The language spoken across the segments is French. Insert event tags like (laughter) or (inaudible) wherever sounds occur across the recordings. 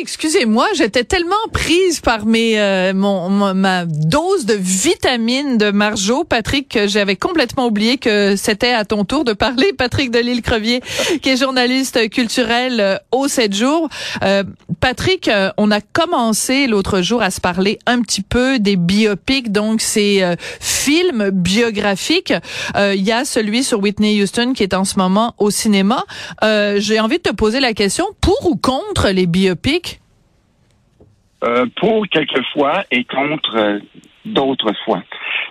excusez-moi, j'étais tellement prise par mes euh, mon, ma dose de vitamines de Marjo, Patrick, que j'avais complètement oublié que c'était à ton tour de parler, Patrick Delisle Crevier, qui est journaliste culturel euh, au 7 jours. Euh, Patrick, euh, on a commencé l'autre jour à se parler un petit peu des biopics, donc ces films biographiques. Il y a celui sur Whitney Houston qui est en ce moment au cinéma. J'ai envie de te poser la question pour ou contre les biopics? Euh, pour quelques fois et contre euh, d'autres fois.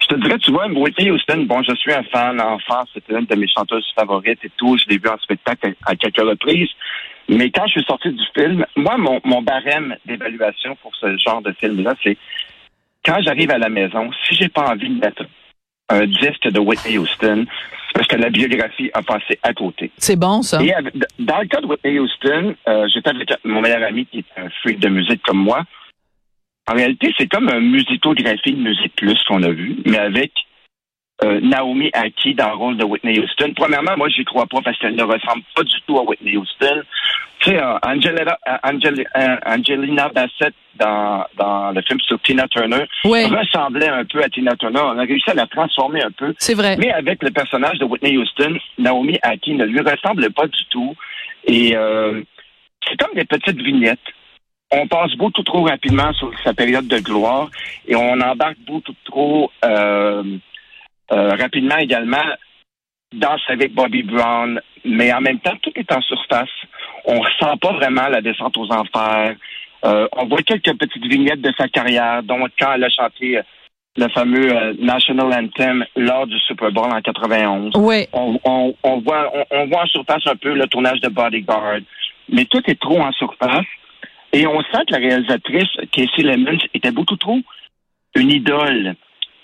Je te dirais, tu vois, Whitney Houston, bon, je suis un fan enfant, c'était une de mes chanteuses favorites et tout, je l'ai vu en spectacle à, quelques reprises. Mais quand je suis sorti du film, moi, mon, mon barème d'évaluation pour ce genre de film-là, c'est quand j'arrive à la maison, si j'ai pas envie de mettre un disque de Whitney Houston, parce que la biographie a passé à côté. C'est bon, ça. Et dans le cas de Whitney Houston, euh, j'étais avec mon meilleur ami qui est un freak de musique comme moi. En réalité, c'est comme un musicographie de Musique Plus qu'on a vu, mais avec euh, Naomi Aki dans le rôle de Whitney Houston. Premièrement, moi, j'y crois pas parce qu'elle ne ressemble pas du tout à Whitney Houston. Tu sais, euh, euh, Angelina, Bassett dans, dans le film sur Tina Turner ressemblait un peu à Tina Turner. On a réussi à la transformer un peu. C'est vrai. Mais avec le personnage de Whitney Houston, Naomi Aki ne lui ressemble pas du tout. Et c'est comme des petites vignettes on passe beaucoup trop rapidement sur sa période de gloire et on embarque beaucoup trop euh, euh, rapidement également dans avec Bobby Brown, mais en même temps, tout est en surface. On ressent pas vraiment la descente aux enfers. Euh, on voit quelques petites vignettes de sa carrière, dont quand elle a chanté le fameux National Anthem lors du Super Bowl en 91. Oui. On, on, voit, on, voit en surface un peu le tournage de Bodyguard, mais tout est trop en surface. Et on sent que la réalisatrice, Casey Lemons, était beaucoup trop une idole.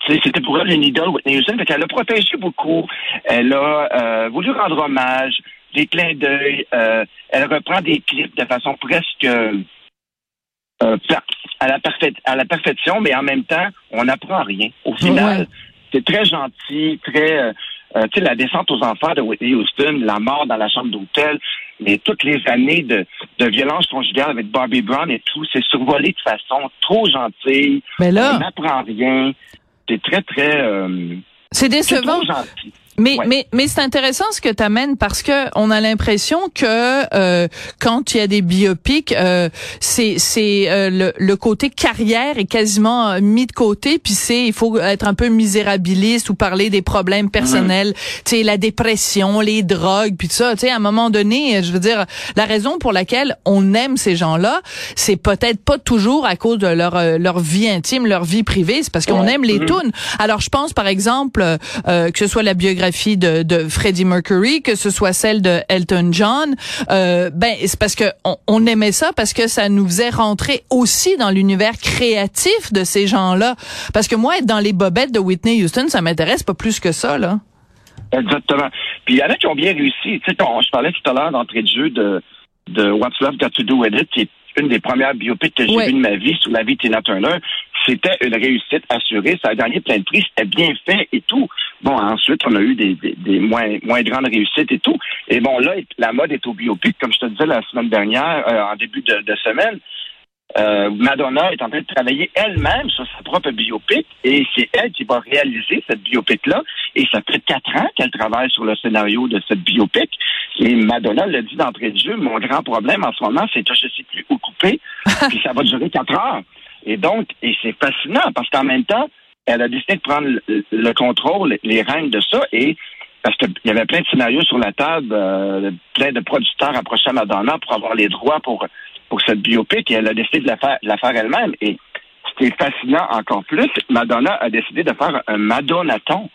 C'était pour elle une idole, Whitney Houston, qu'elle a protégé beaucoup. Elle a euh, voulu rendre hommage, des clins d'œil. Euh, elle reprend des clips de façon presque euh, à, la à la perfection, mais en même temps, on n'apprend rien. Au final, c'est très gentil, très tu sais, la descente aux enfers de Whitney Houston, la mort dans la chambre d'hôtel, mais toutes les années de, de violence conjugale avec Barbie Brown et tout, c'est survolé de façon trop gentille. Mais là, on n'apprend rien. C'est très, très... Euh, c'est décevant. Mais mais mais c'est intéressant ce que tu amènes parce que on a l'impression que euh, quand il y a des biopics, euh, c'est c'est euh, le, le, côté carrière est quasiment euh, mis de côté puis c'est il faut être un peu misérabiliste ou parler des problèmes personnels, tu sais la dépression, les drogues puis tout ça, tu sais à un moment donné, je veux dire la raison pour laquelle on aime ces gens-là, c'est peut-être pas toujours à cause de leur leur vie intime, leur vie privée, c'est parce qu'on aime les mm. tunes. Alors je pense par exemple que ce soit la biographie fille de, de Freddie Mercury, que ce soit celle de Elton John, euh, ben c'est parce que on, aimait ça parce que ça nous faisait rentrer aussi dans l'univers créatif de ces gens-là. Parce que moi, être dans les bobettes de Whitney Houston, ça m'intéresse pas plus que ça, là. Exactement. Puis il y en a qui ont bien réussi. Tu sais, je parlais tout à l'heure d'entrée de jeu de, de What's Love Got to Do With It, qui est une des premières biopics que j'ai vues de ma vie sur la vie de Tina Turner. C'était une réussite assurée. Ça a gagné plein de prix. C'était bien fait et tout. Bon, ensuite, on a eu des, des, moins, moins grandes réussites et tout. Et bon, là, la mode est au biopic, comme je te disais la semaine dernière, euh, en début de, de semaine. Euh, Madonna est en train de travailler elle-même sur sa propre biopic et c'est elle qui va réaliser cette biopic-là. Et ça fait quatre ans qu'elle travaille sur le scénario de cette biopic. Et Madonna l'a dit d'entrée de jeu, mon grand problème en ce moment, c'est que je ne sais plus où couper, (laughs) puis ça va durer quatre heures. Et donc, et c'est fascinant parce qu'en même temps, elle a décidé de prendre le, contrôle, les règnes de ça, et parce qu'il y avait plein de scénarios sur la table, euh, plein de producteurs approchaient Madonna pour avoir les droits pour, pour cette biopic, et elle a décidé de la faire, la faire elle-même. Et ce qui est fascinant encore plus, Madonna a décidé de faire un Madonaton,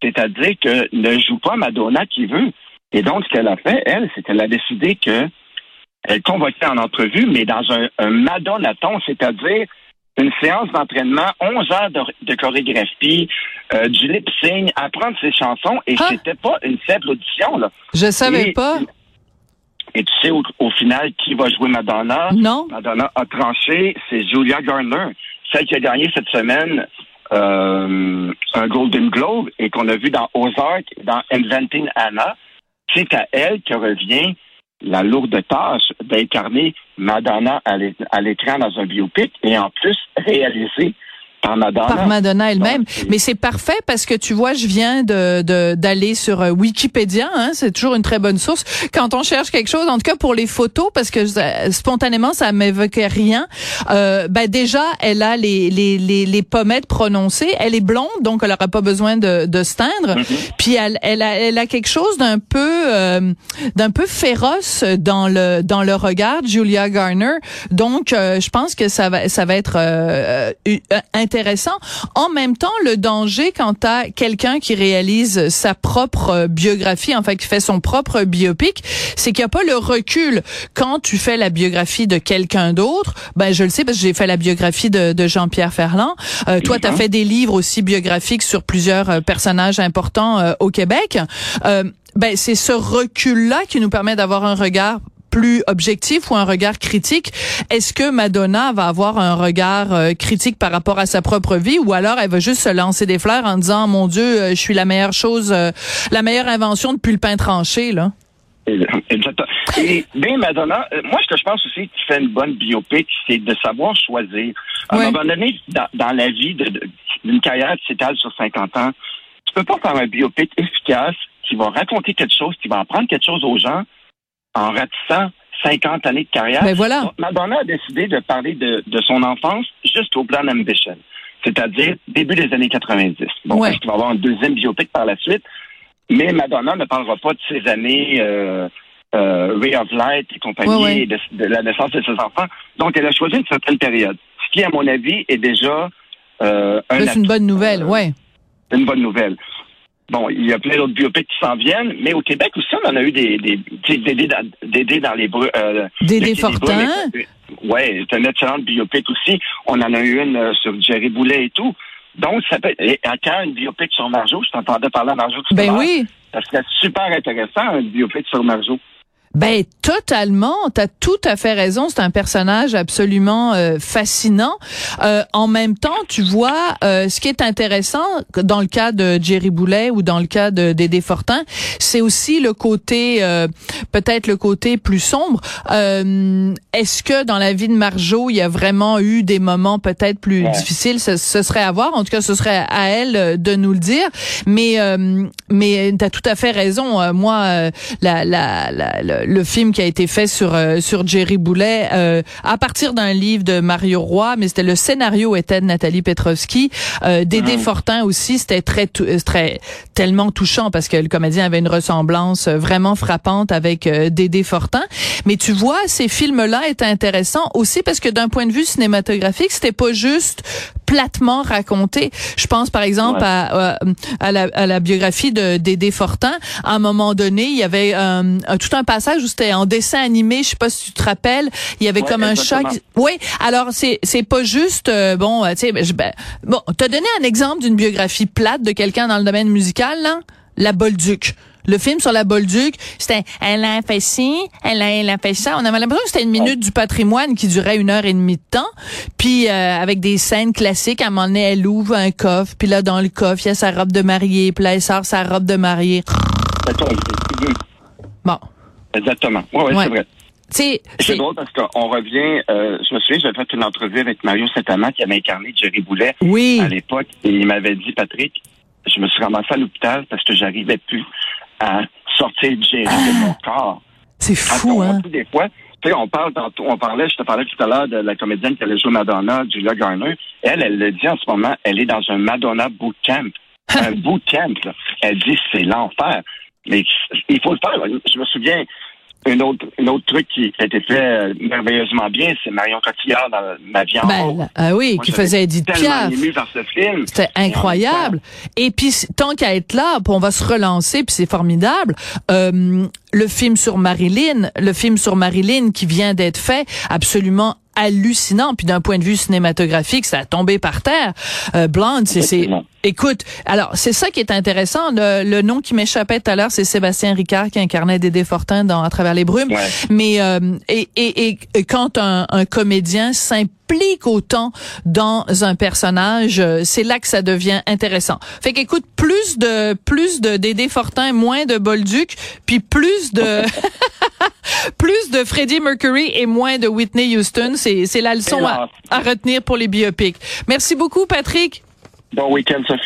c'est-à-dire que ne joue pas Madonna qui veut. Et donc, ce qu'elle a fait, elle, c'est qu'elle a décidé que elle convoquait en entrevue, mais dans un, un Madonaton, c'est-à-dire une séance d'entraînement, 11 heures de, chorégraphie, euh, du lip sync, apprendre ses chansons, et ah! c'était pas une simple audition. Là. Je savais pas. Et tu sais au, final qui va jouer Madonna? Non. Madonna a tranché, c'est Julia Garner, celle qui a gagné cette semaine euh, un Golden Globe et qu'on a vu dans Ozark, dans Inventing Anna. C'est à elle que revient la lourde tâche d'incarner Madonna à l'écran dans un biopic et en plus réaliser par Madonna. elle-même. Mais c'est parfait parce que tu vois, je viens de d'aller sur euh, Wikipédia. Hein, c'est toujours une très bonne source quand on cherche quelque chose. En tout cas pour les photos, parce que spontanément ça m'évoquait rien. Euh, ben déjà, elle a les, les les les pommettes prononcées. Elle est blonde, donc elle n'aura pas besoin de de se teindre. Mm-hmm. Puis elle elle a elle a quelque chose d'un peu euh, d'un peu féroce dans le dans le regard, Julia Garner. Donc euh, je pense que ça va ça va être intéressant intéressant. En même temps, le danger quand t'as quelqu'un qui réalise sa propre euh, biographie, en fait, qui fait son propre biopic, c'est qu'il n'y a pas le recul. Quand tu fais la biographie de quelqu'un d'autre, ben je le sais parce que j'ai fait la biographie de, de Jean-Pierre Ferland. Euh, toi, tu as fait des livres aussi biographiques sur plusieurs euh, personnages importants au Québec. ben c'est ce recul-là qui nous permet d'avoir un regard plus objectif ou un regard critique? Est-ce que Madonna va avoir un regard euh, critique par rapport à sa propre vie ou alors elle va juste se lancer des fleurs en disant mon Dieu, euh, je suis la meilleure chose, euh, la meilleure invention depuis le pain tranché là? Exactement. Et bien, Madonna, moi, ce que je pense aussi qui fait une bonne biopic, c'est de savoir choisir. À un moment donné, dans, la vie d'une carrière qui s'étale sur 50 ans, tu peux pas faire un biopic efficace qui va raconter quelque chose, qui va apprendre quelque chose aux gens, en ratissant 50 années de carrière. Mais ben voilà. Madonna a décidé de parler de, son enfance juste au plan Ambition, c'est-à-dire début des années 90. Bon, ouais. qu'il va avoir un deuxième biopic par la suite, mais Madonna ne parlera pas de ses années euh, euh, Ray of Light et compagnie, De, la naissance de ses enfants. Donc, elle a choisi une certaine période, ce qui, à mon avis, est déjà euh, un... C'est une bonne nouvelle, euh, ouais. Une bonne nouvelle. Bon, il y a plein d'autres biopics qui s'en viennent, mais au Québec aussi, on en a eu des des des, des, des dans les euh, Dédé Fortin. Ouais, c'est une excellente biopic aussi. On en a eu une euh, sur Jerry Boulet et tout. Donc, ça peut et à quand une biopic sur Marjo, je t'entendais parler de Marjo tout ben oui. Ça serait super intéressant, un biopic sur Marjo. Ben totalement, t'as tout à fait raison. C'est un personnage absolument euh, fascinant. Euh, en même temps, tu vois, euh, ce qui est intéressant dans le cas de Jerry Boulet ou dans le cas de Dédé Fortin, c'est aussi le côté, peut-être le côté plus sombre. Est-ce que dans la vie de Marjo, il y a vraiment eu des moments peut-être plus difficiles? Ce, ce, serait à voir. En tout cas, ce serait à elle de nous le dire. Mais mais t'as tout à fait raison. moi, la, la, la le film qui a été fait sur euh, sur Jerry Boulet euh, à partir d'un livre de Mario Roy, mais c'était le scénario était de Nathalie Petrovski. Euh, Dédé ah Fortin aussi, c'était très très tellement touchant parce que le comédien avait une ressemblance vraiment frappante avec Dédé Fortin. Mais tu vois, ces films-là étaient intéressants aussi parce que d'un point de vue cinématographique, c'était pas juste platement raconté. Je pense par exemple à, à, la, à, la, biographie de Dédé Fortin. À un moment donné, il y avait tout un passage où c'était en dessin animé, je sais pas si tu te rappelles, il y avait comme un chat. Oui, alors c'est c'est pas juste euh, bon, euh, tu sais, ben, ben, bon, t'as donné un exemple d'une biographie plate de quelqu'un dans le domaine musical, là, la Bolduc. Le film sur la Bolduc, c'était elle a fait ci, elle a, elle a fait ça. On avait l'impression que c'était une minute du patrimoine qui durait une heure et demie de temps. Puis euh, avec des scènes classiques, à un moment donné, elle ouvre un coffre, puis là dans le coffre, il y a sa robe de mariée, puis là elle sort sa robe de mariée. Bon. Exactement. Oui, ouais, c'est vrai. C'est drôle parce qu'on revient, euh, je me souviens, j'avais fait une entrevue avec Mario Saint-Amand qui avait incarné Jerry Boulet oui. à l'époque et il m'avait dit, Patrick, je me suis ramassé à l'hôpital parce que j'arrivais plus à sortir Jerry de mon ah! corps. C'est fou, hein? Des fois, tu sais, on parle on parlait, je te parlais tout à l'heure de la comédienne qui allait jouer Madonna, Julia Garner. Elle, elle le dit en ce moment, elle est dans un Madonna bootcamp. (laughs) un bootcamp, là. Elle dit, c'est l'enfer. Mais il faut le faire. Je me souviens, un autre, un autre truc qui a été fait euh, merveilleusement bien, c'est Marion Cotillard dans Ma vie en ben, Ah oui, qui faisait Edith Piaf. C'était incroyable. Et puis, tant qu'à être là, on va se relancer, puis c'est formidable. Euh, le film sur Marilyn, le film sur Marilyn qui vient d'être fait, absolument hallucinant. Puis d'un point de vue cinématographique, ça a tombé par terre. Euh, Blonde, c'est... Écoute, alors c'est ça qui est intéressant. Le, le nom qui m'échappait tout à l'heure, c'est Sébastien Ricard qui incarnait Dédé Fortin dans À travers les brumes. Ouais. Mais euh, et, et, et, quand un, un comédien s'implique autant dans un personnage, euh, c'est là que ça devient intéressant. Fait qu'écoute, plus de plus de Dédé Fortin, moins de Bolduc, puis plus de (laughs) plus de Freddie Mercury et moins de Whitney Houston c'est la leçon à, retenir pour les biopics. Merci beaucoup, Patrick. Bon week-end, Sophie.